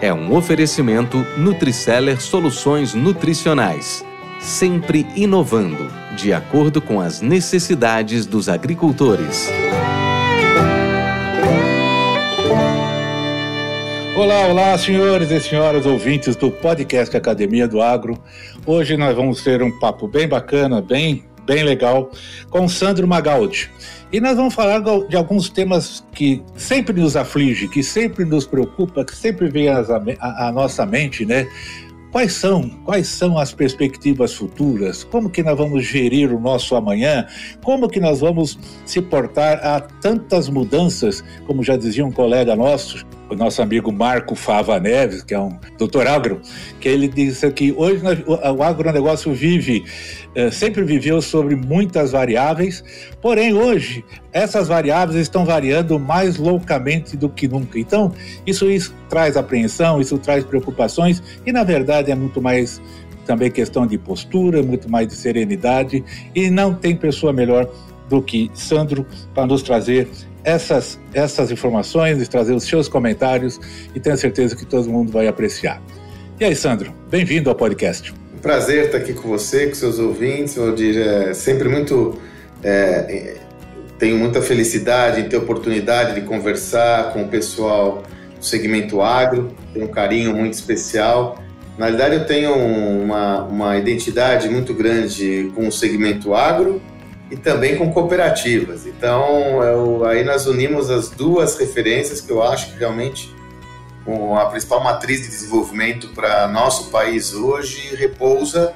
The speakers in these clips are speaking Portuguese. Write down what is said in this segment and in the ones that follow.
é um oferecimento Nutriceller Soluções Nutricionais, sempre inovando, de acordo com as necessidades dos agricultores. Olá, olá, senhores e senhoras ouvintes do podcast Academia do Agro. Hoje nós vamos ter um papo bem bacana, bem, bem legal, com Sandro Magaldi. E nós vamos falar de alguns temas que sempre nos aflige, que sempre nos preocupa, que sempre vem à nossa mente, né? Quais são, quais são as perspectivas futuras? Como que nós vamos gerir o nosso amanhã? Como que nós vamos se portar a tantas mudanças, como já dizia um colega nosso, o nosso amigo Marco Fava Neves, que é um doutor agro, que ele disse que hoje o agronegócio vive, é, sempre viveu sobre muitas variáveis, porém hoje essas variáveis estão variando mais loucamente do que nunca. Então, isso, isso traz apreensão, isso traz preocupações e, na verdade, é muito mais também questão de postura, muito mais de serenidade e não tem pessoa melhor do que Sandro para nos trazer essas, essas informações, trazer os seus comentários e tenho certeza que todo mundo vai apreciar. E aí, Sandro, bem-vindo ao podcast. Prazer estar aqui com você, com seus ouvintes, Valdir. É sempre muito. É, tenho muita felicidade em ter oportunidade de conversar com o pessoal do segmento agro, tenho um carinho muito especial. Na realidade, eu tenho uma, uma identidade muito grande com o segmento agro e também com cooperativas. Então, eu, aí nós unimos as duas referências que eu acho que realmente a principal matriz de desenvolvimento para nosso país hoje repousa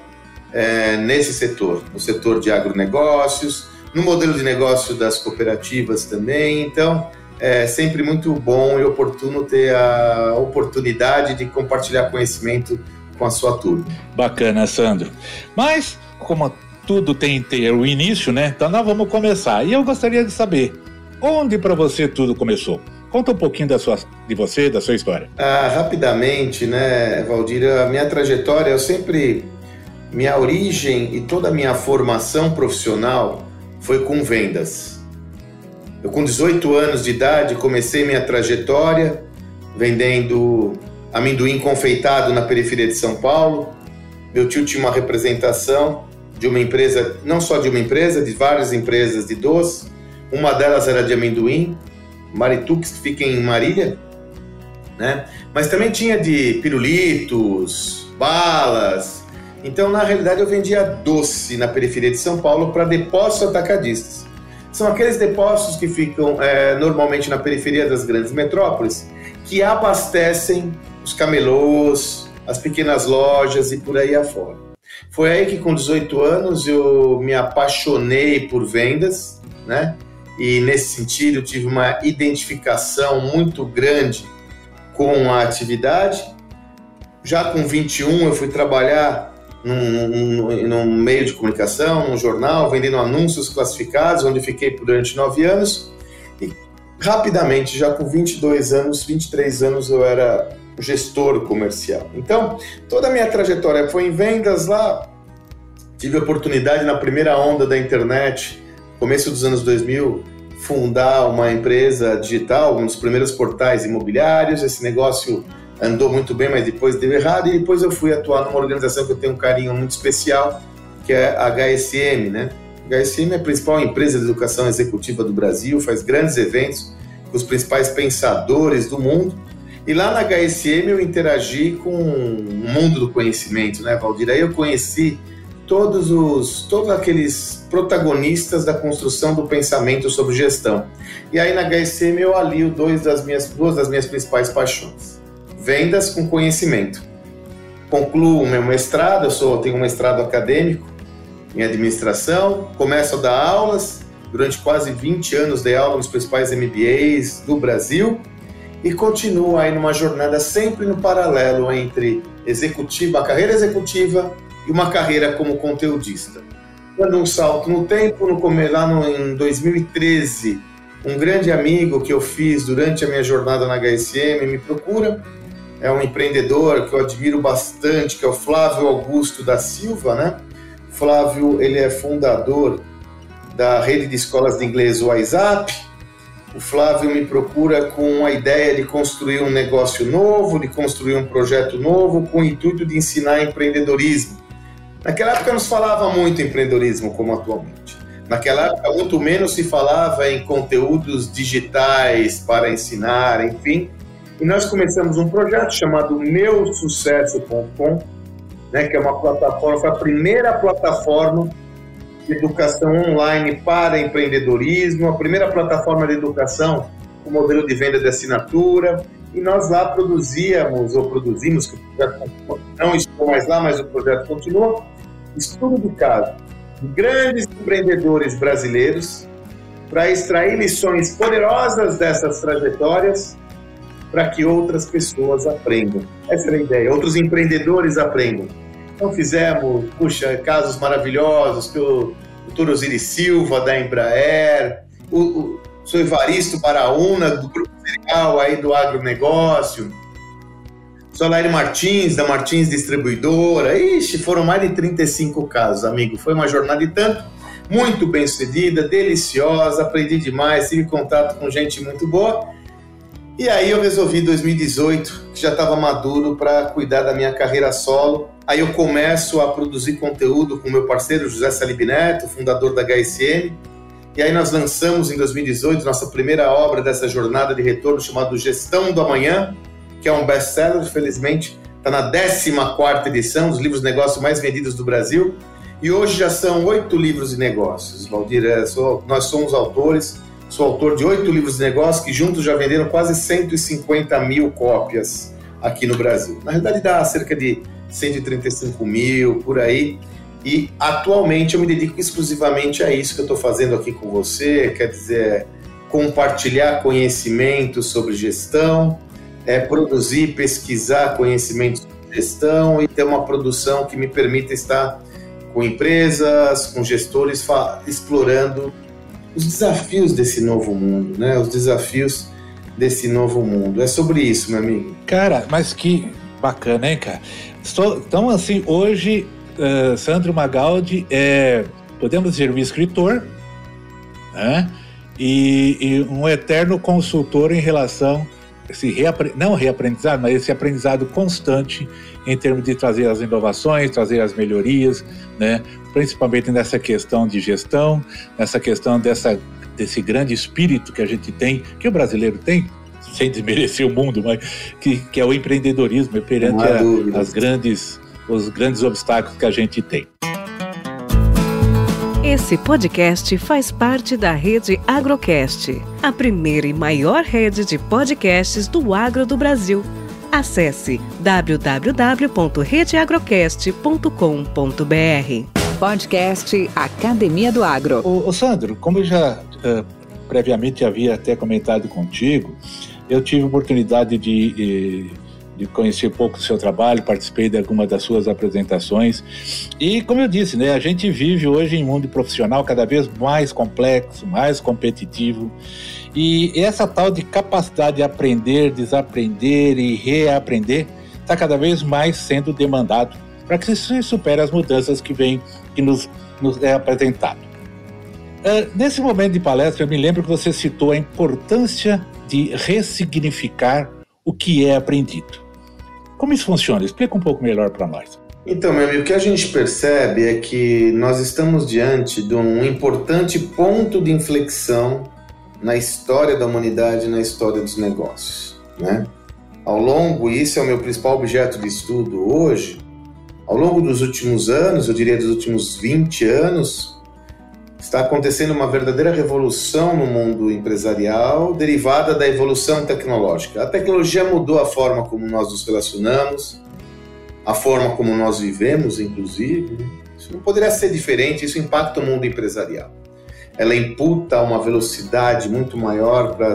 é, nesse setor, no setor de agronegócios, no modelo de negócio das cooperativas também. Então, é sempre muito bom e oportuno ter a oportunidade de compartilhar conhecimento com a sua turma. Bacana, Sandro. Mas, como tudo tem que ter o início, né? Então nós vamos começar. E eu gostaria de saber onde para você tudo começou. Conta um pouquinho da sua, de você, da sua história. Ah, rapidamente, né, Valdir? A minha trajetória, eu sempre. Minha origem e toda a minha formação profissional foi com vendas. Eu, com 18 anos de idade, comecei minha trajetória vendendo amendoim confeitado na periferia de São Paulo. Meu tio tinha uma representação de uma empresa, não só de uma empresa, de várias empresas de doce. Uma delas era de amendoim, Maritux, que fica em Marília, né? Mas também tinha de pirulitos, balas. Então, na realidade, eu vendia doce na periferia de São Paulo para depósitos atacadistas. São aqueles depósitos que ficam é, normalmente na periferia das grandes metrópoles, que abastecem os camelôs, as pequenas lojas e por aí afora. Foi aí que com 18 anos eu me apaixonei por vendas, né? E nesse sentido eu tive uma identificação muito grande com a atividade. Já com 21 eu fui trabalhar num, num, num meio de comunicação, num jornal, vendendo anúncios classificados, onde fiquei durante nove anos. E rapidamente, já com 22 anos, 23 anos, eu era gestor comercial. Então, toda a minha trajetória foi em vendas lá. Tive a oportunidade na primeira onda da internet, começo dos anos 2000, fundar uma empresa digital, um dos primeiros portais imobiliários. Esse negócio andou muito bem, mas depois deu errado. E depois eu fui atuar numa organização que eu tenho um carinho muito especial, que é a HSM, né? A HSM é a principal empresa de educação executiva do Brasil, faz grandes eventos com os principais pensadores do mundo. E lá na HSM eu interagi com o mundo do conhecimento, né, Valdir? Aí eu conheci todos os todos aqueles protagonistas da construção do pensamento sobre gestão. E aí na HSM eu alio dois das minhas, duas das minhas principais paixões: vendas com conhecimento. Concluo meu mestrado, eu sou, tenho um mestrado acadêmico em administração, começo a dar aulas, durante quase 20 anos dei aula nos principais MBAs do Brasil e continua aí numa jornada sempre no paralelo entre executiva, a carreira executiva e uma carreira como conteudista. Dando um salto no tempo, no, lá no, em 2013, um grande amigo que eu fiz durante a minha jornada na HSM me procura. É um empreendedor que eu admiro bastante, que é o Flávio Augusto da Silva, né? Flávio, ele é fundador da rede de escolas de inglês WhatsApp. O Flávio me procura com a ideia de construir um negócio novo, de construir um projeto novo, com o intuito de ensinar empreendedorismo. Naquela época não se falava muito em empreendedorismo como atualmente. Naquela época, muito menos se falava em conteúdos digitais para ensinar, enfim. E nós começamos um projeto chamado meusucesso.com, né, que é uma plataforma, foi a primeira plataforma de educação online para empreendedorismo, a primeira plataforma de educação com modelo de venda de assinatura. E nós lá produzíamos, ou produzimos, que o projeto não estou mais lá, mas o projeto continua, estudo de caso de grandes empreendedores brasileiros para extrair lições poderosas dessas trajetórias para que outras pessoas aprendam. Essa era a ideia, outros empreendedores aprendam. Então fizemos, puxa, casos maravilhosos que o doutor Osiris Silva, da Embraer, o, o, o Evaristo Baraúna, do Grupo Cereal aí do agronegócio, Solaire Martins, da Martins Distribuidora. Ixi, foram mais de 35 casos, amigo. Foi uma jornada de tanto, muito bem sucedida, deliciosa, aprendi demais, tive contato com gente muito boa. E aí eu resolvi em 2018, que já estava maduro para cuidar da minha carreira solo. Aí eu começo a produzir conteúdo com meu parceiro José Salib Neto, fundador da HSM. E aí nós lançamos em 2018 nossa primeira obra dessa jornada de retorno chamada Gestão do Amanhã, que é um best-seller, felizmente, está na 14 edição, dos livros de negócio mais vendidos do Brasil. E hoje já são oito livros de negócios. Valdir, é, nós somos autores, sou autor de oito livros de negócios que juntos já venderam quase 150 mil cópias aqui no Brasil. Na realidade, dá cerca de 135 mil por aí. E atualmente eu me dedico exclusivamente a isso que eu estou fazendo aqui com você, quer dizer, compartilhar conhecimento sobre gestão, é produzir, pesquisar conhecimentos de gestão e ter uma produção que me permita estar com empresas, com gestores, explorando os desafios desse novo mundo, né? Os desafios desse novo mundo. É sobre isso, meu amigo. Cara, mas que bacana, hein, cara? Então, assim, hoje, uh, Sandro Magaldi é, podemos dizer, um escritor, né? E, e um eterno consultor em relação esse reapre... não reaprendizado, mas esse aprendizado constante em termos de trazer as inovações, trazer as melhorias, né? principalmente nessa questão de gestão, nessa questão dessa, desse grande espírito que a gente tem, que o brasileiro tem, sem desmerecer o mundo, mas que, que é o empreendedorismo perante a, as grandes, os grandes obstáculos que a gente tem. Esse podcast faz parte da rede Agrocast, a primeira e maior rede de podcasts do agro do Brasil. Acesse www.redeagrocast.com.br. Podcast Academia do Agro. O, o Sandro, como eu já uh, previamente havia até comentado contigo, eu tive oportunidade de. Uh, de conhecer um pouco do seu trabalho, participei de alguma das suas apresentações. E, como eu disse, né, a gente vive hoje em um mundo profissional cada vez mais complexo, mais competitivo. E essa tal de capacidade de aprender, desaprender e reaprender está cada vez mais sendo demandado para que se supere as mudanças que vem que nos, nos é apresentado. Uh, nesse momento de palestra, eu me lembro que você citou a importância de ressignificar o que é aprendido. Como isso funciona? Explica um pouco melhor para nós. Então, meu amigo, o que a gente percebe é que nós estamos diante de um importante ponto de inflexão na história da humanidade, na história dos negócios, né? Ao longo, isso é o meu principal objeto de estudo hoje, ao longo dos últimos anos, eu diria dos últimos 20 anos, está acontecendo uma verdadeira revolução no mundo empresarial derivada da evolução tecnológica. A tecnologia mudou a forma como nós nos relacionamos, a forma como nós vivemos, inclusive. Isso não poderia ser diferente, isso impacta o mundo empresarial. Ela imputa uma velocidade muito maior para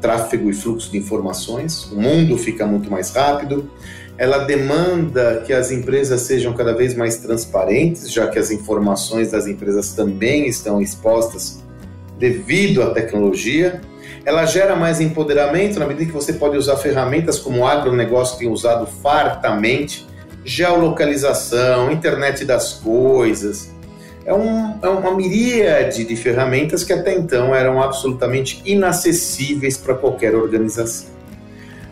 tráfego e fluxo de informações, o mundo fica muito mais rápido, ela demanda que as empresas sejam cada vez mais transparentes, já que as informações das empresas também estão expostas devido à tecnologia. Ela gera mais empoderamento na medida que você pode usar ferramentas como o agronegócio tem usado fartamente, geolocalização, internet das coisas. É, um, é uma miríade de ferramentas que até então eram absolutamente inacessíveis para qualquer organização.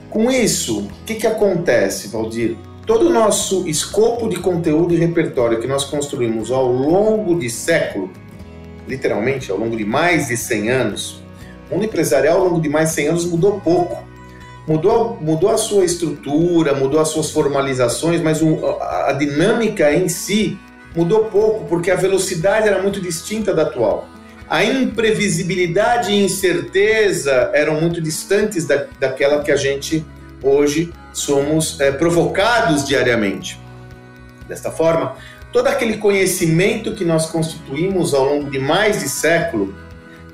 Com isso, o que, que acontece, Valdir? Todo o nosso escopo de conteúdo e repertório que nós construímos ao longo de século, literalmente ao longo de mais de 100 anos, o mundo empresarial ao longo de mais de 100 anos mudou pouco. Mudou, mudou a sua estrutura, mudou as suas formalizações, mas o, a, a dinâmica em si mudou pouco, porque a velocidade era muito distinta da atual a imprevisibilidade e incerteza eram muito distantes da, daquela que a gente hoje somos é, provocados diariamente. Desta forma, todo aquele conhecimento que nós constituímos ao longo de mais de século,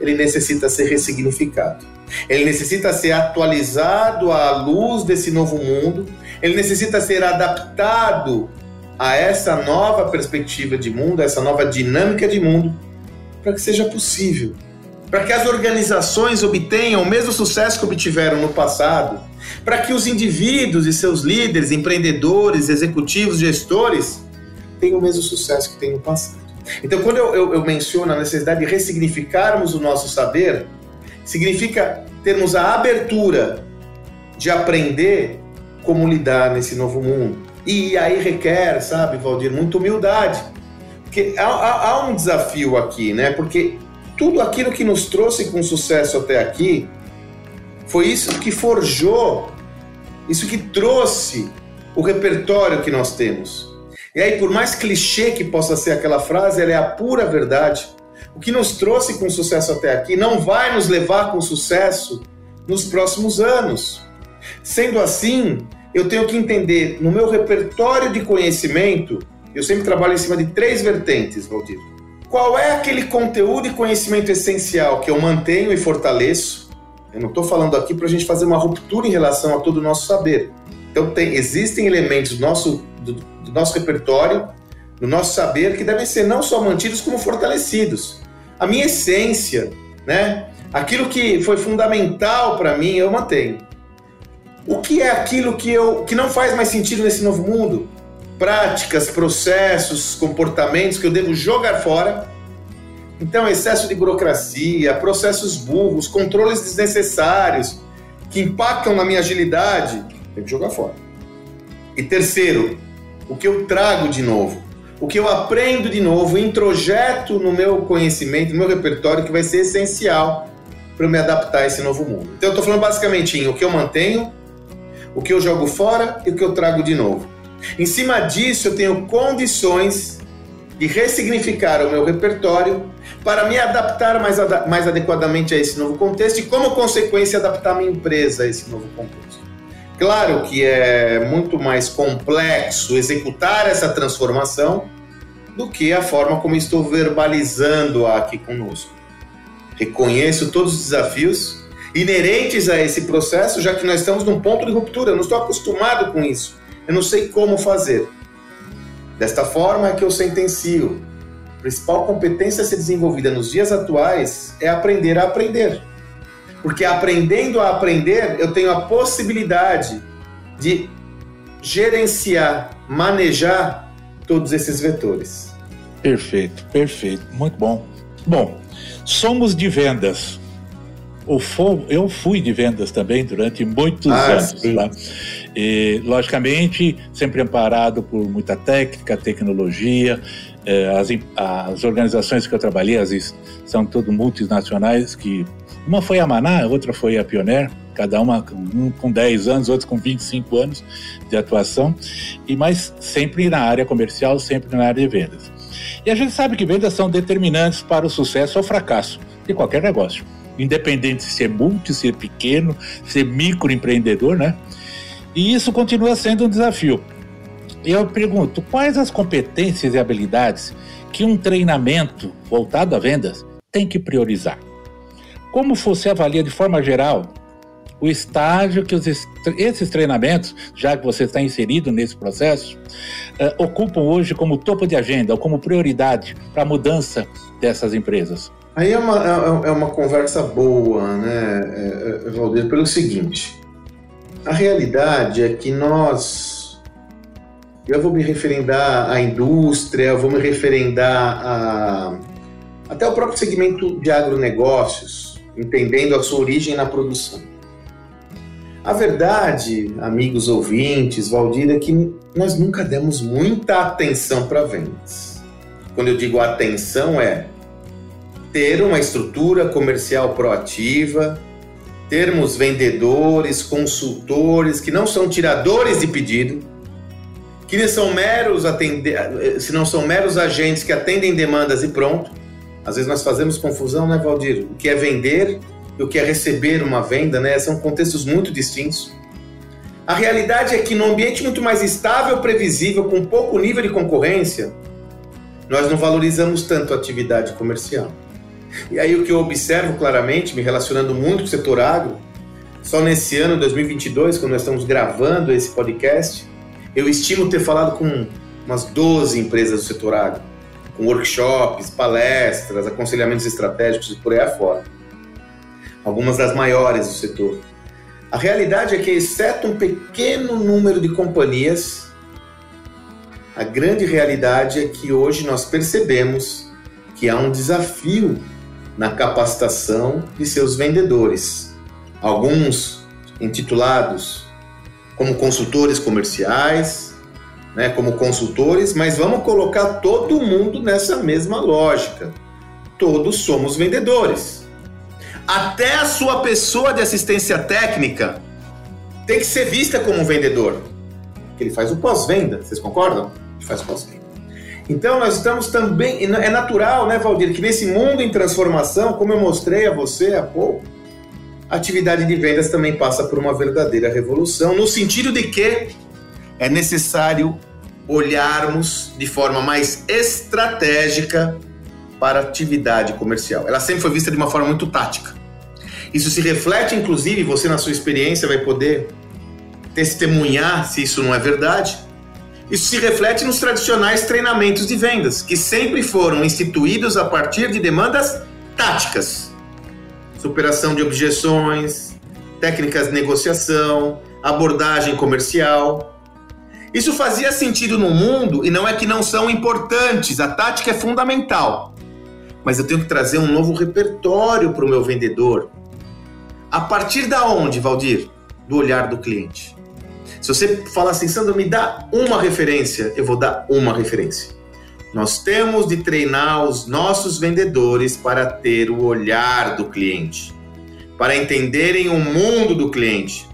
ele necessita ser ressignificado. Ele necessita ser atualizado à luz desse novo mundo, ele necessita ser adaptado a essa nova perspectiva de mundo, a essa nova dinâmica de mundo para que seja possível. Para que as organizações obtenham o mesmo sucesso que obtiveram no passado, para que os indivíduos e seus líderes, empreendedores, executivos, gestores tenham o mesmo sucesso que têm no passado. Então, quando eu, eu, eu menciono a necessidade de ressignificarmos o nosso saber, significa termos a abertura de aprender como lidar nesse novo mundo. E aí requer, sabe, Valdir, muita humildade porque há, há, há um desafio aqui, né? Porque tudo aquilo que nos trouxe com sucesso até aqui foi isso que forjou, isso que trouxe o repertório que nós temos. E aí, por mais clichê que possa ser aquela frase, ela é a pura verdade. O que nos trouxe com sucesso até aqui não vai nos levar com sucesso nos próximos anos. Sendo assim, eu tenho que entender no meu repertório de conhecimento eu sempre trabalho em cima de três vertentes, Valdir. Qual é aquele conteúdo e conhecimento essencial que eu mantenho e fortaleço? Eu não estou falando aqui para a gente fazer uma ruptura em relação a todo o nosso saber. Então, tem, existem elementos do nosso, do, do nosso repertório, do nosso saber, que devem ser não só mantidos, como fortalecidos. A minha essência, né? aquilo que foi fundamental para mim, eu mantenho. O que é aquilo que, eu, que não faz mais sentido nesse novo mundo? práticas, processos, comportamentos que eu devo jogar fora. Então, excesso de burocracia, processos burros, controles desnecessários que impactam na minha agilidade, tenho que jogar fora. E terceiro, o que eu trago de novo, o que eu aprendo de novo, introjeto no meu conhecimento, no meu repertório, que vai ser essencial para eu me adaptar a esse novo mundo. Então, eu estou falando basicamente em o que eu mantenho, o que eu jogo fora e o que eu trago de novo. Em cima disso, eu tenho condições de ressignificar o meu repertório para me adaptar mais, ad mais adequadamente a esse novo contexto e, como consequência, adaptar minha empresa a esse novo contexto. Claro que é muito mais complexo executar essa transformação do que a forma como estou verbalizando aqui conosco. Reconheço todos os desafios inerentes a esse processo, já que nós estamos num ponto de ruptura, eu não estou acostumado com isso eu não sei como fazer. Desta forma é que eu sentencio. A principal competência a ser desenvolvida nos dias atuais é aprender a aprender. Porque aprendendo a aprender, eu tenho a possibilidade de gerenciar, manejar todos esses vetores. Perfeito, perfeito, muito bom. Bom, somos de vendas. Eu fui de vendas também durante muitos ah, anos. Tá? E, logicamente, sempre amparado por muita técnica, tecnologia. É, as, as organizações que eu trabalhei, as, são todas multinacionais, que uma foi a Maná, outra foi a Pioneer, cada uma um com 10 anos, outros com 25 anos de atuação, e mas sempre na área comercial, sempre na área de vendas. E a gente sabe que vendas são determinantes para o sucesso ou fracasso de qualquer negócio independente se é multi, se é pequeno, se é microempreendedor, né? E isso continua sendo um desafio. Eu pergunto, quais as competências e habilidades que um treinamento voltado a vendas tem que priorizar? Como você avalia de forma geral o estágio que os, esses treinamentos, já que você está inserido nesse processo, uh, ocupam hoje como topo de agenda ou como prioridade para a mudança dessas empresas? Aí é uma, é, é uma conversa boa, né, é, é, Valdir, pelo seguinte: a realidade é que nós. Eu vou me referendar à indústria, eu vou me referendar a, até o próprio segmento de agronegócios, entendendo a sua origem na produção. A verdade, amigos ouvintes, Valdir, é que nós nunca demos muita atenção para vendas. Quando eu digo atenção, é ter uma estrutura comercial proativa, termos vendedores, consultores que não são tiradores de pedido, que não são meros atende... se não são meros agentes que atendem demandas e pronto. Às vezes nós fazemos confusão, né, Valdir? O que é vender e o que é receber uma venda, né? São contextos muito distintos. A realidade é que num ambiente muito mais estável, previsível, com pouco nível de concorrência, nós não valorizamos tanto a atividade comercial. E aí o que eu observo claramente, me relacionando muito com o setor agro, só nesse ano, 2022, quando nós estamos gravando esse podcast, eu estimo ter falado com umas 12 empresas do setor agro, com workshops, palestras, aconselhamentos estratégicos e por aí afora algumas das maiores do setor. A realidade é que, exceto um pequeno número de companhias, a grande realidade é que hoje nós percebemos que há um desafio na capacitação de seus vendedores. Alguns intitulados como consultores comerciais, né, como consultores, mas vamos colocar todo mundo nessa mesma lógica. Todos somos vendedores até a sua pessoa de assistência técnica tem que ser vista como um vendedor. Ele faz o pós-venda, vocês concordam? Ele faz o pós-venda. Então nós estamos também, é natural, né, Valdir, que nesse mundo em transformação, como eu mostrei a você há pouco, a atividade de vendas também passa por uma verdadeira revolução, no sentido de que é necessário olharmos de forma mais estratégica para a atividade comercial. Ela sempre foi vista de uma forma muito tática. Isso se reflete, inclusive, você na sua experiência vai poder testemunhar se isso não é verdade. Isso se reflete nos tradicionais treinamentos de vendas, que sempre foram instituídos a partir de demandas táticas. Superação de objeções, técnicas de negociação, abordagem comercial. Isso fazia sentido no mundo e não é que não são importantes, a tática é fundamental. Mas eu tenho que trazer um novo repertório para o meu vendedor, a partir da onde, Valdir? Do olhar do cliente. Se você falar assim, Sandro, me dá uma referência, eu vou dar uma referência. Nós temos de treinar os nossos vendedores para ter o olhar do cliente, para entenderem o mundo do cliente.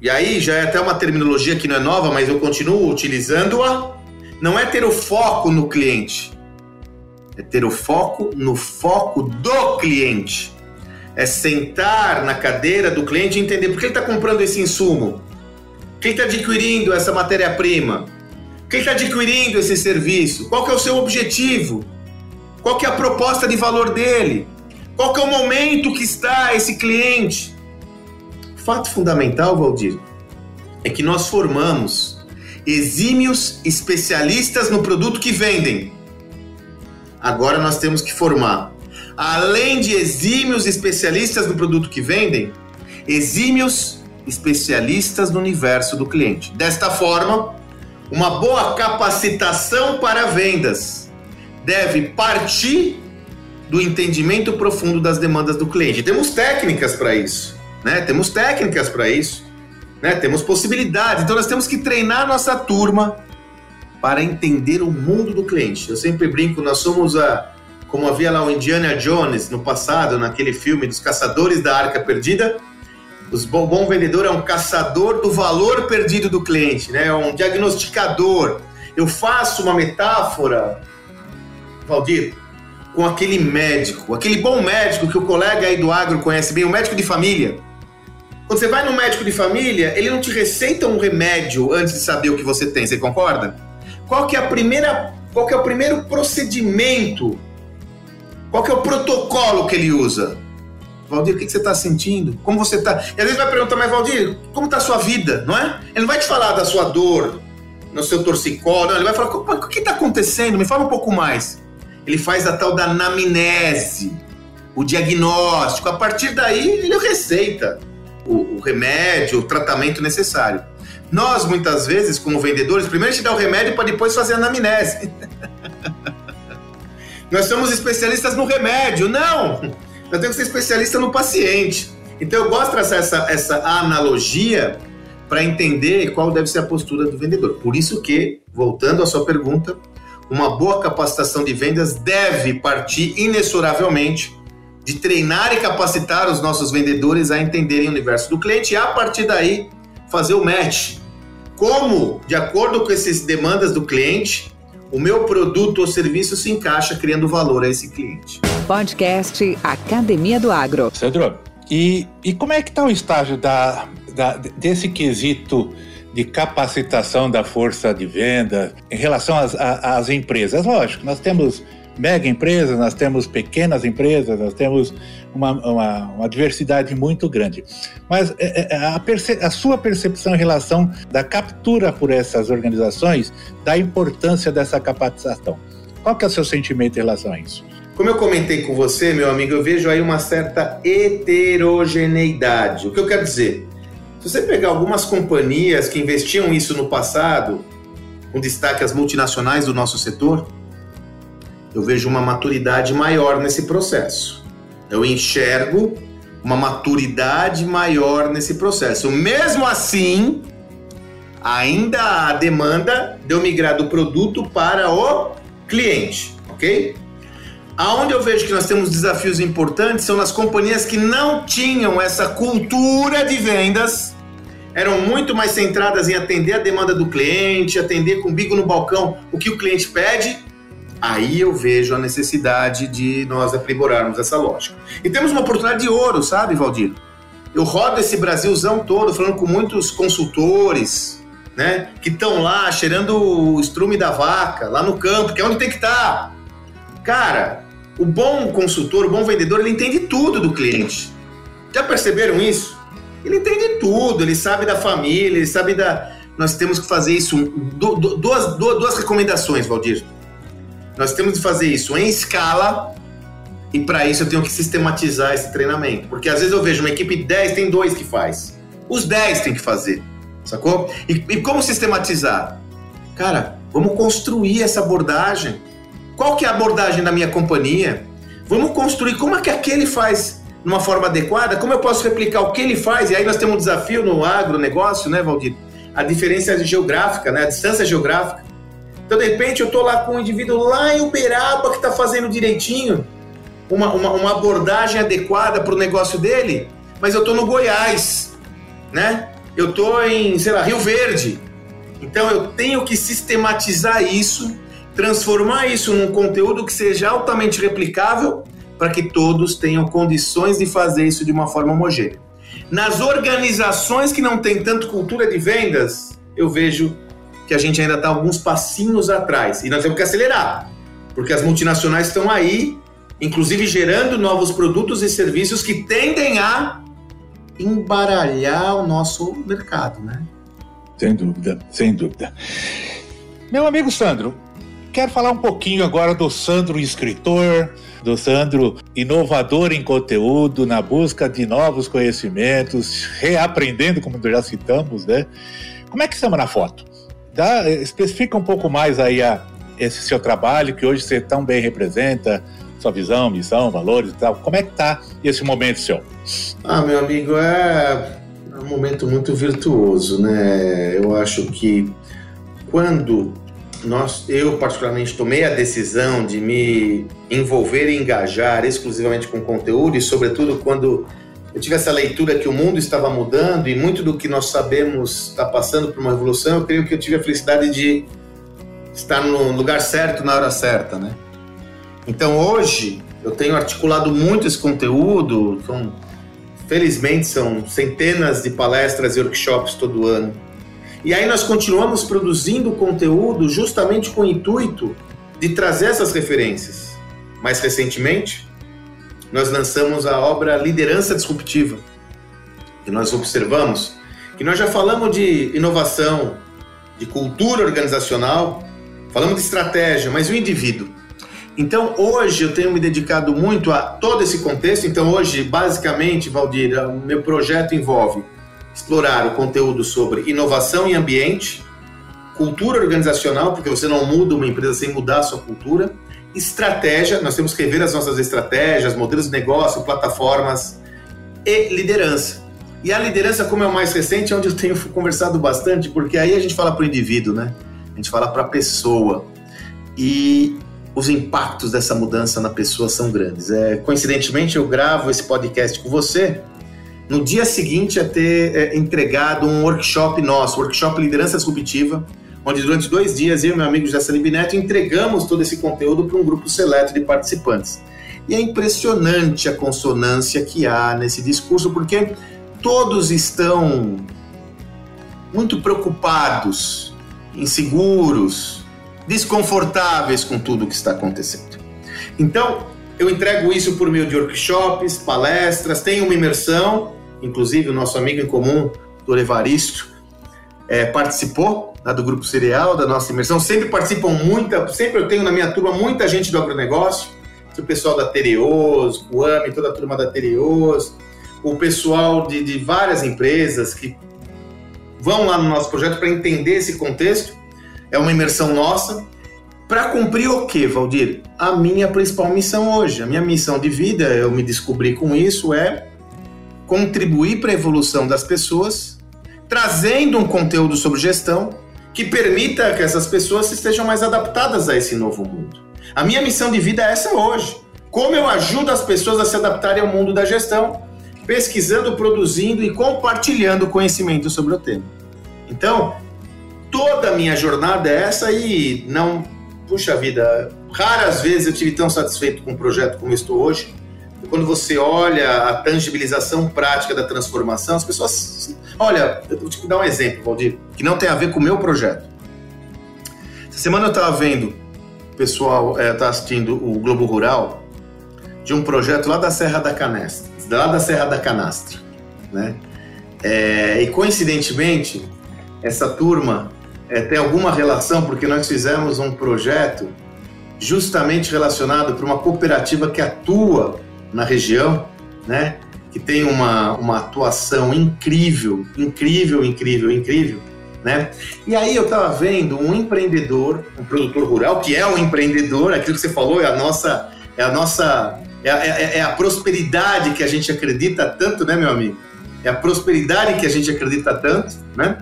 E aí já é até uma terminologia que não é nova, mas eu continuo utilizando-a. Não é ter o foco no cliente, é ter o foco no foco do cliente é sentar na cadeira do cliente e entender por que ele está comprando esse insumo, quem está adquirindo essa matéria-prima, quem está adquirindo esse serviço, qual que é o seu objetivo, qual que é a proposta de valor dele, qual que é o momento que está esse cliente. Fato fundamental, Valdir, é que nós formamos exímios especialistas no produto que vendem. Agora nós temos que formar além de exímios especialistas no produto que vendem, exímios especialistas no universo do cliente. Desta forma, uma boa capacitação para vendas deve partir do entendimento profundo das demandas do cliente. Temos técnicas para isso, né? Temos técnicas para isso, né? Temos possibilidades. Então nós temos que treinar nossa turma para entender o mundo do cliente. Eu sempre brinco, nós somos a como havia lá o Indiana Jones no passado, naquele filme dos Caçadores da Arca Perdida. O bom, bom vendedor é um caçador do valor perdido do cliente, né? é um diagnosticador. Eu faço uma metáfora, Valdir, com aquele médico, aquele bom médico que o colega aí do agro conhece bem, o médico de família. Quando você vai no médico de família, ele não te receita um remédio antes de saber o que você tem, você concorda? Qual que é a primeira, qual que é o primeiro procedimento qual que é o protocolo que ele usa? Valdir, o que, você está sentindo? Como você está? E às vezes vai perguntar, mas Valdir, como está a sua vida, não é? Ele não vai te falar da sua dor, no seu torcicolo, não, ele vai falar, o que está acontecendo? Me fala um pouco mais. Ele faz a tal da anamnese, o diagnóstico. A partir daí, ele receita o, o remédio, o tratamento necessário. Nós, muitas vezes, como vendedores, primeiro a gente dá o remédio para depois fazer a anamnese. Nós somos especialistas no remédio. Não! Nós temos que ser especialista no paciente. Então eu gosto de traçar essa, essa analogia para entender qual deve ser a postura do vendedor. Por isso que, voltando à sua pergunta, uma boa capacitação de vendas deve partir inexoravelmente de treinar e capacitar os nossos vendedores a entenderem o universo do cliente e a partir daí fazer o match. Como, de acordo com essas demandas do cliente, o meu produto ou serviço se encaixa criando valor a esse cliente. Podcast Academia do Agro. Cedro, e, e como é que está o estágio da, da, desse quesito de capacitação da força de venda em relação às, às empresas? Lógico, nós temos mega empresas, nós temos pequenas empresas, nós temos uma, uma, uma diversidade muito grande. Mas é, é, a, a, sua percepção em relação da captura por essas organizações da importância dessa capacitação. Qual que é o seu sentimento em relação a isso? Como eu comentei com você, meu amigo, eu vejo aí uma certa heterogeneidade. O que eu quero dizer? Se você pegar algumas companhias que investiam isso no passado, com destaque às multinacionais do nosso setor, eu vejo uma maturidade maior nesse processo. Eu enxergo uma maturidade maior nesse processo. Mesmo assim, ainda há demanda de eu migrar do produto para o cliente, ok? Aonde eu vejo que nós temos desafios importantes são nas companhias que não tinham essa cultura de vendas, eram muito mais centradas em atender a demanda do cliente, atender com bico no balcão o que o cliente pede Aí eu vejo a necessidade de nós aprimorarmos essa lógica. E temos uma oportunidade de ouro, sabe, Valdir? Eu rodo esse Brasilzão todo falando com muitos consultores, né, que estão lá cheirando o estrume da vaca, lá no campo, que é onde tem que estar. Tá. Cara, o bom consultor, o bom vendedor, ele entende tudo do cliente. Já perceberam isso? Ele entende tudo, ele sabe da família, ele sabe da. Nós temos que fazer isso. duas, duas, duas recomendações, Valdir nós temos de fazer isso em escala e para isso eu tenho que sistematizar esse treinamento. Porque às vezes eu vejo uma equipe de 10, tem dois que faz. Os 10 tem que fazer, sacou? E, e como sistematizar? Cara, vamos construir essa abordagem. Qual que é a abordagem da minha companhia? Vamos construir como é que aquele faz de uma forma adequada, como eu posso replicar o que ele faz, e aí nós temos um desafio no agronegócio, né, Valdir? A diferença geográfica, né, a distância geográfica. Então, de repente, eu estou lá com um indivíduo lá em Uberaba que está fazendo direitinho, uma, uma, uma abordagem adequada para o negócio dele, mas eu estou no Goiás, né? Eu estou em, sei lá, Rio Verde. Então, eu tenho que sistematizar isso, transformar isso num conteúdo que seja altamente replicável para que todos tenham condições de fazer isso de uma forma homogênea. Nas organizações que não têm tanto cultura de vendas, eu vejo que a gente ainda está alguns passinhos atrás. E nós temos que acelerar, porque as multinacionais estão aí, inclusive gerando novos produtos e serviços que tendem a embaralhar o nosso mercado, né? Sem dúvida, sem dúvida. Meu amigo Sandro, quero falar um pouquinho agora do Sandro escritor, do Sandro inovador em conteúdo, na busca de novos conhecimentos, reaprendendo, como já citamos, né? Como é que estamos na foto? Dá, especifica um pouco mais aí a, esse seu trabalho que hoje você tão bem representa, sua visão, missão, valores e tal. Como é que tá esse momento seu? Ah, meu amigo, é, é um momento muito virtuoso, né? Eu acho que quando nós, eu particularmente tomei a decisão de me envolver e engajar exclusivamente com conteúdo e sobretudo quando eu tive essa leitura que o mundo estava mudando e muito do que nós sabemos está passando por uma revolução. Eu creio que eu tive a felicidade de estar no lugar certo na hora certa, né? Então hoje eu tenho articulado muito esse conteúdo. Felizmente são centenas de palestras e workshops todo ano. E aí nós continuamos produzindo conteúdo justamente com o intuito de trazer essas referências. Mais recentemente, nós lançamos a obra Liderança Disruptiva. E nós observamos que nós já falamos de inovação, de cultura organizacional, falamos de estratégia, mas o indivíduo. Então, hoje eu tenho me dedicado muito a todo esse contexto. Então, hoje, basicamente, Valdir, o meu projeto envolve explorar o conteúdo sobre inovação e ambiente, cultura organizacional, porque você não muda uma empresa sem mudar a sua cultura, estratégia, nós temos que rever as nossas estratégias, modelos de negócio, plataformas e liderança. E a liderança, como é o mais recente, é onde eu tenho conversado bastante, porque aí a gente fala para o indivíduo, né? A gente fala para a pessoa. E os impactos dessa mudança na pessoa são grandes. É, coincidentemente, eu gravo esse podcast com você no dia seguinte a ter é, entregado um workshop nosso, workshop Liderança Disruptiva, onde durante dois dias eu e meu amigo José Salib entregamos todo esse conteúdo para um grupo seleto de participantes. E é impressionante a consonância que há nesse discurso, porque todos estão muito preocupados, inseguros, desconfortáveis com tudo o que está acontecendo. Então, eu entrego isso por meio de workshops, palestras, tem uma imersão, inclusive o nosso amigo em comum, o Evaristo, é, participou né, do Grupo Cereal, da nossa imersão. Sempre participam muita, sempre eu tenho na minha turma muita gente do agronegócio, o pessoal da Tereos, o AMI, toda a turma da Tereos, o pessoal de, de várias empresas que vão lá no nosso projeto para entender esse contexto. É uma imersão nossa. Para cumprir o quê, Valdir? A minha principal missão hoje, a minha missão de vida, eu me descobri com isso, é contribuir para a evolução das pessoas, trazendo um conteúdo sobre gestão que permita que essas pessoas estejam mais adaptadas a esse novo mundo. A minha missão de vida é essa hoje. Como eu ajudo as pessoas a se adaptarem ao mundo da gestão pesquisando, produzindo e compartilhando conhecimento sobre o tema. Então, toda a minha jornada é essa e não, puxa vida, raras vezes eu tive tão satisfeito com um projeto como estou hoje. Quando você olha a tangibilização prática da transformação, as pessoas. Olha, eu vou te dar um exemplo, Valdir, que não tem a ver com o meu projeto. Essa semana eu estava vendo, o pessoal está é, assistindo o Globo Rural, de um projeto lá da Serra da Canesta lá da Serra da Canastra, né? É, e coincidentemente, essa turma é, tem alguma relação porque nós fizemos um projeto justamente relacionado para uma cooperativa que atua na região, né? Que tem uma, uma atuação incrível, incrível, incrível, incrível, né? E aí eu estava vendo um empreendedor, um produtor rural, que é um empreendedor, aquilo que você falou é a nossa, é a nossa é, é, é, é, a prosperidade que a gente acredita tanto, né, meu amigo? É a prosperidade que a gente acredita tanto, né?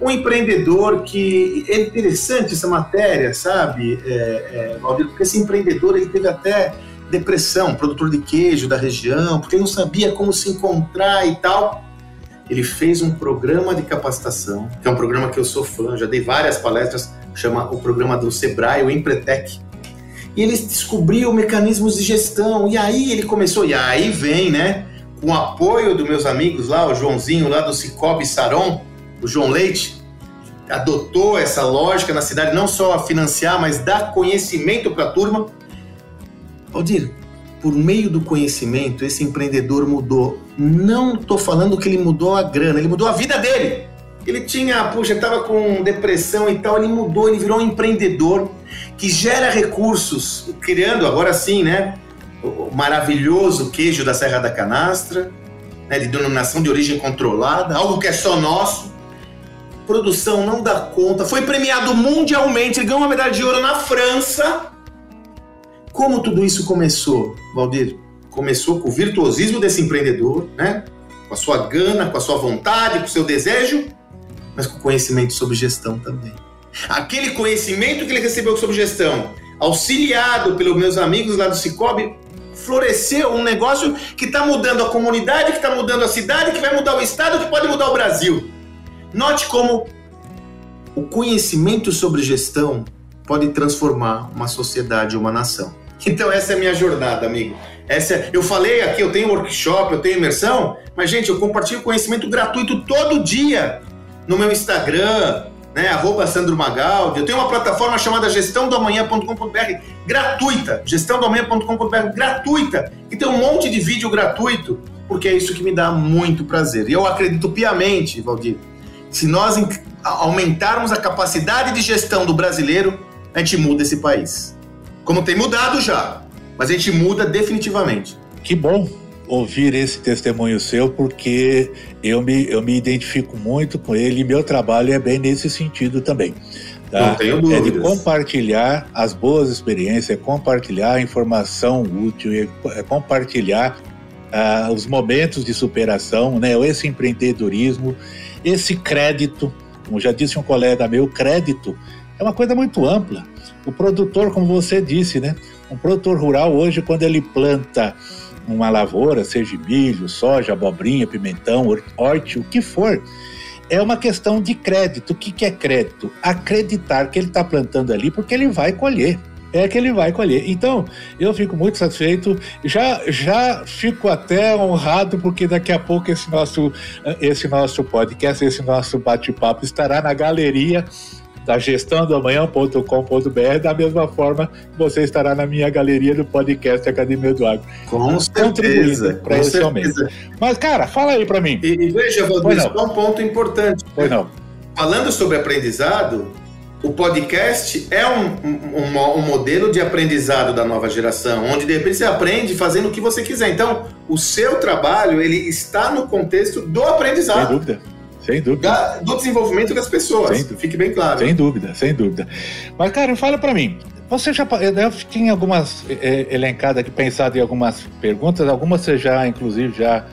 Um empreendedor que é interessante essa matéria, sabe, é, é, Valdir, porque esse empreendedor ele teve até depressão, produtor de queijo da região, porque ele não sabia como se encontrar e tal. Ele fez um programa de capacitação, que é um programa que eu sou fã, já dei várias palestras, chama o programa do Sebrae, o Empretec e ele descobriu mecanismos de gestão. E aí ele começou, e aí vem, né? Com o apoio dos meus amigos lá, o Joãozinho lá do Cicobi Saron, o João Leite, adotou essa lógica na cidade, não só a financiar, mas dar conhecimento para a turma. Aldir, por meio do conhecimento, esse empreendedor mudou. Não estou falando que ele mudou a grana, ele mudou a vida dele. Ele tinha, puxa, estava com depressão e tal, ele mudou, ele virou um empreendedor que gera recursos, criando agora sim, né, o maravilhoso queijo da Serra da Canastra, né, de denominação de origem controlada, algo que é só nosso. Produção não dá conta, foi premiado mundialmente, ele ganhou uma medalha de ouro na França. Como tudo isso começou, Valdir? Começou com o virtuosismo desse empreendedor, né? Com a sua gana, com a sua vontade, com o seu desejo, mas com conhecimento sobre gestão também. Aquele conhecimento que ele recebeu sobre gestão, auxiliado pelos meus amigos lá do Cicobi, floresceu um negócio que está mudando a comunidade, que está mudando a cidade, que vai mudar o estado, que pode mudar o Brasil. Note como o conhecimento sobre gestão pode transformar uma sociedade, uma nação. Então essa é a minha jornada, amigo. Essa é... eu falei aqui, eu tenho workshop, eu tenho imersão, mas gente, eu compartilho conhecimento gratuito todo dia no meu Instagram, né? Arroba Sandro Magaldi. Eu tenho uma plataforma chamada gestãodoamanhã.com.br gratuita, gestãodoamanhã.com.br gratuita, que tem um monte de vídeo gratuito, porque é isso que me dá muito prazer. E eu acredito piamente, Valdir, se nós aumentarmos a capacidade de gestão do brasileiro, a gente muda esse país. Como tem mudado já, mas a gente muda definitivamente. Que bom ouvir esse testemunho seu, porque eu me, eu me identifico muito com ele e meu trabalho é bem nesse sentido também. Tá? Não tenho dúvidas. É de compartilhar as boas experiências, é compartilhar informação útil, é, é compartilhar uh, os momentos de superação, né? esse empreendedorismo, esse crédito. Como já disse um colega meu, crédito é uma coisa muito ampla. O produtor, como você disse, né? Um produtor rural hoje, quando ele planta uma lavoura, seja milho, soja, abobrinha, pimentão, horte, o que for, é uma questão de crédito. O que, que é crédito? Acreditar que ele está plantando ali porque ele vai colher. É que ele vai colher. Então, eu fico muito satisfeito. Já, já fico até honrado, porque daqui a pouco esse nosso, esse nosso podcast, esse nosso bate-papo estará na galeria da gestão do amanhã.com.br, da mesma forma você estará na minha galeria do podcast Academia do Agro. Com certeza. Para esse aumento. Mas, cara, fala aí para mim. E, e veja, Valdir, só um ponto importante. Pois não. Falando sobre aprendizado, o podcast é um, um, um, modelo de aprendizado da nova geração, onde de repente você aprende fazendo o que você quiser. Então, o seu trabalho ele está no contexto do aprendizado. Sem dúvida. Sem dúvida. do desenvolvimento das pessoas. Fique bem claro. Sem dúvida, sem dúvida. Mas, cara, fala para mim. Você já. Eu tinha algumas é, elencadas aqui, pensado em algumas perguntas, algumas você já, inclusive, já,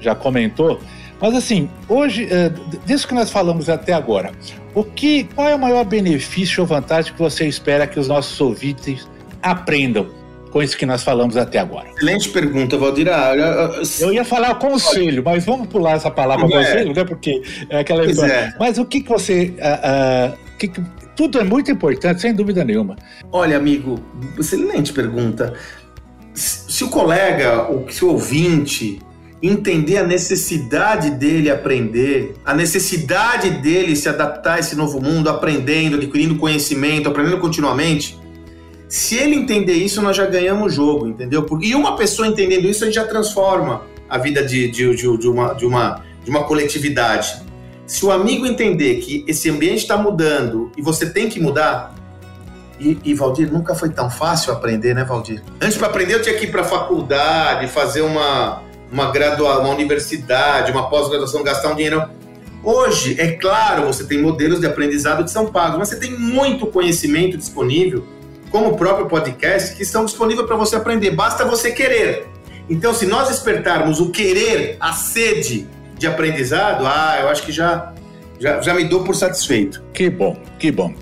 já comentou. Mas assim, hoje, é, disso que nós falamos até agora, o que, qual é o maior benefício ou vantagem que você espera que os nossos ouvintes aprendam com isso que nós falamos até agora? Excelente pergunta, Valdir. Ah, eu ia falar conselho, mas vamos pular essa palavra é. conselho, né? Porque é aquela história. É. Mas o que, que você. Uh, uh, que, tudo é muito importante, sem dúvida nenhuma. Olha, amigo, excelente pergunta. Se o colega, ou se o ouvinte, entender a necessidade dele aprender, a necessidade dele se adaptar a esse novo mundo, aprendendo, adquirindo conhecimento, aprendendo continuamente, se ele entender isso, nós já ganhamos o jogo, entendeu? E uma pessoa entendendo isso, a gente já transforma a vida de, de, de, de uma, de, uma, de uma coletividade. Se o amigo entender que esse ambiente está mudando e você tem que mudar, e, Valdir, nunca foi tão fácil aprender, né, Valdir? Antes, para aprender, eu tinha que ir para faculdade, fazer uma, uma uma universidade, uma pós-graduação, gastar um dinheiro. Hoje, é claro, você tem modelos de aprendizado que são pagos, mas você tem muito conhecimento disponível como o próprio podcast, que estão disponíveis para você aprender. Basta você querer. Então, se nós despertarmos o querer, a sede de aprendizado, ah, eu acho que já, já, já me dou por satisfeito. Que bom, que bom.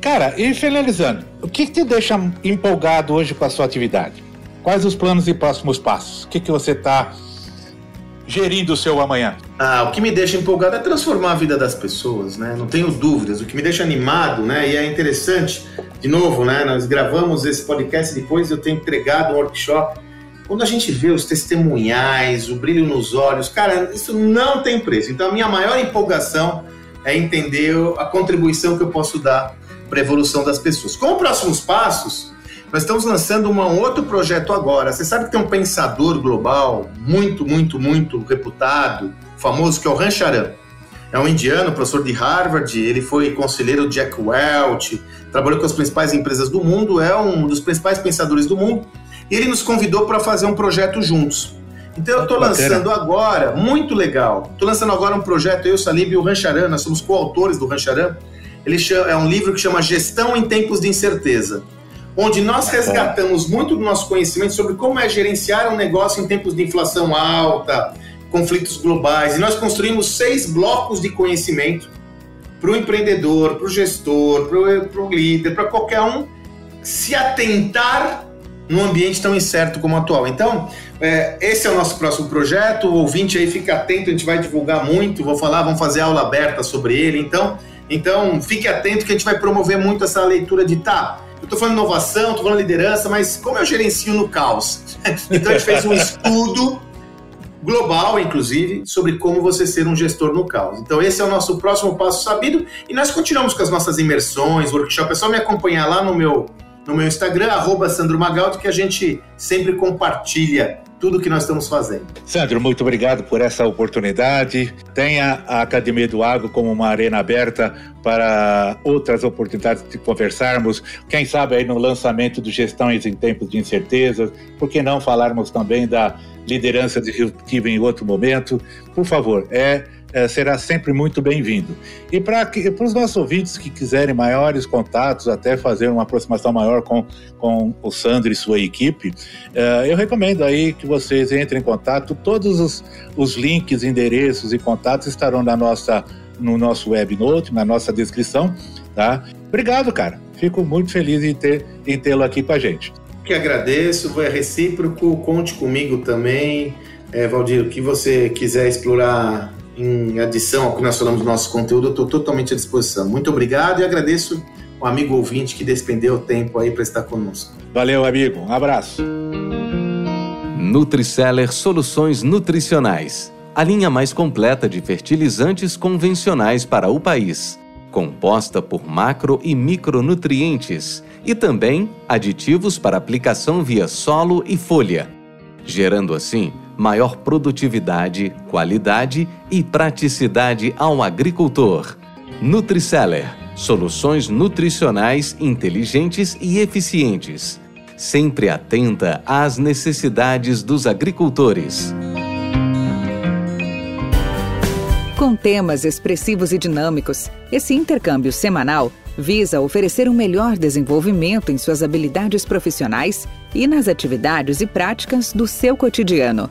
Cara, e finalizando, o que, te deixa empolgado hoje com a sua atividade? Quais os planos e próximos passos? O que, que você está gerindo o seu amanhã? Ah, o que me deixa empolgado é transformar a vida das pessoas, né? Não tenho dúvidas. O que me deixa animado, né? E é interessante, de novo, né? Nós gravamos esse podcast depois eu tenho entregado um workshop. Quando a gente vê os testemunhais, o brilho nos olhos, cara, isso não tem preço. Então a minha maior empolgação é entender a contribuição que eu posso dar para a evolução das pessoas. Como próximos passos, nós estamos lançando uma, um outro projeto agora. Você sabe que tem um pensador global muito, muito, muito reputado, famoso, que é o Rancharan. É um indiano, professor de Harvard, ele foi conselheiro Jack Welch, trabalhou com as principais empresas do mundo, é um dos principais pensadores do mundo, e ele nos convidou para fazer um projeto juntos. Então eu estou lançando agora, muito legal, estou lançando agora um projeto, eu, Salib e o Rancharan, nós somos coautores do Rancharan, ele chama, é um livro que chama Gestão em Tempos de Incerteza onde nós resgatamos muito do nosso conhecimento sobre como é gerenciar um negócio em tempos de inflação alta, conflitos globais. E nós construímos seis blocos de conhecimento para o empreendedor, para o gestor, para o líder, para qualquer um se atentar num ambiente tão incerto como o atual. Então, é, esse é o nosso próximo projeto. O ouvinte aí fica atento, a gente vai divulgar muito. Vou falar, vamos fazer aula aberta sobre ele. Então, então fique atento que a gente vai promover muito essa leitura de tá eu estou falando inovação, estou falando liderança, mas como eu gerencio no caos? então a gente fez um estudo global, inclusive, sobre como você ser um gestor no caos. Então, esse é o nosso próximo passo sabido e nós continuamos com as nossas imersões, workshop. É só me acompanhar lá no meu, no meu Instagram, arroba Sandro Magaldi, que a gente sempre compartilha tudo que nós estamos fazendo. Sandro, muito obrigado por essa oportunidade. Tenha a Academia do Agro como uma arena aberta para outras oportunidades de conversarmos. Quem sabe aí no lançamento do Gestões em Tempos de Incertezas, por que não falarmos também da liderança disruptiva em outro momento? Por favor, é é, será sempre muito bem-vindo. E para os nossos ouvintes que quiserem maiores contatos, até fazer uma aproximação maior com, com o Sandro e sua equipe, é, eu recomendo aí que vocês entrem em contato. Todos os, os links, endereços e contatos estarão na nossa, no nosso webnote, na nossa descrição. Tá? Obrigado, cara. Fico muito feliz em, em tê-lo aqui com a gente. Que agradeço, é recíproco, conte comigo também. É, Valdir, o que você quiser explorar em adição ao que nós falamos no nosso conteúdo, eu estou totalmente à disposição. Muito obrigado e agradeço o amigo ouvinte que despendeu o tempo aí para estar conosco. Valeu, amigo. Um abraço. Nutriceller Soluções Nutricionais. A linha mais completa de fertilizantes convencionais para o país. Composta por macro e micronutrientes e também aditivos para aplicação via solo e folha, gerando assim maior produtividade, qualidade e praticidade ao agricultor. Nutriceller soluções nutricionais inteligentes e eficientes, sempre atenta às necessidades dos agricultores. Com temas expressivos e dinâmicos, esse intercâmbio semanal visa oferecer um melhor desenvolvimento em suas habilidades profissionais e nas atividades e práticas do seu cotidiano.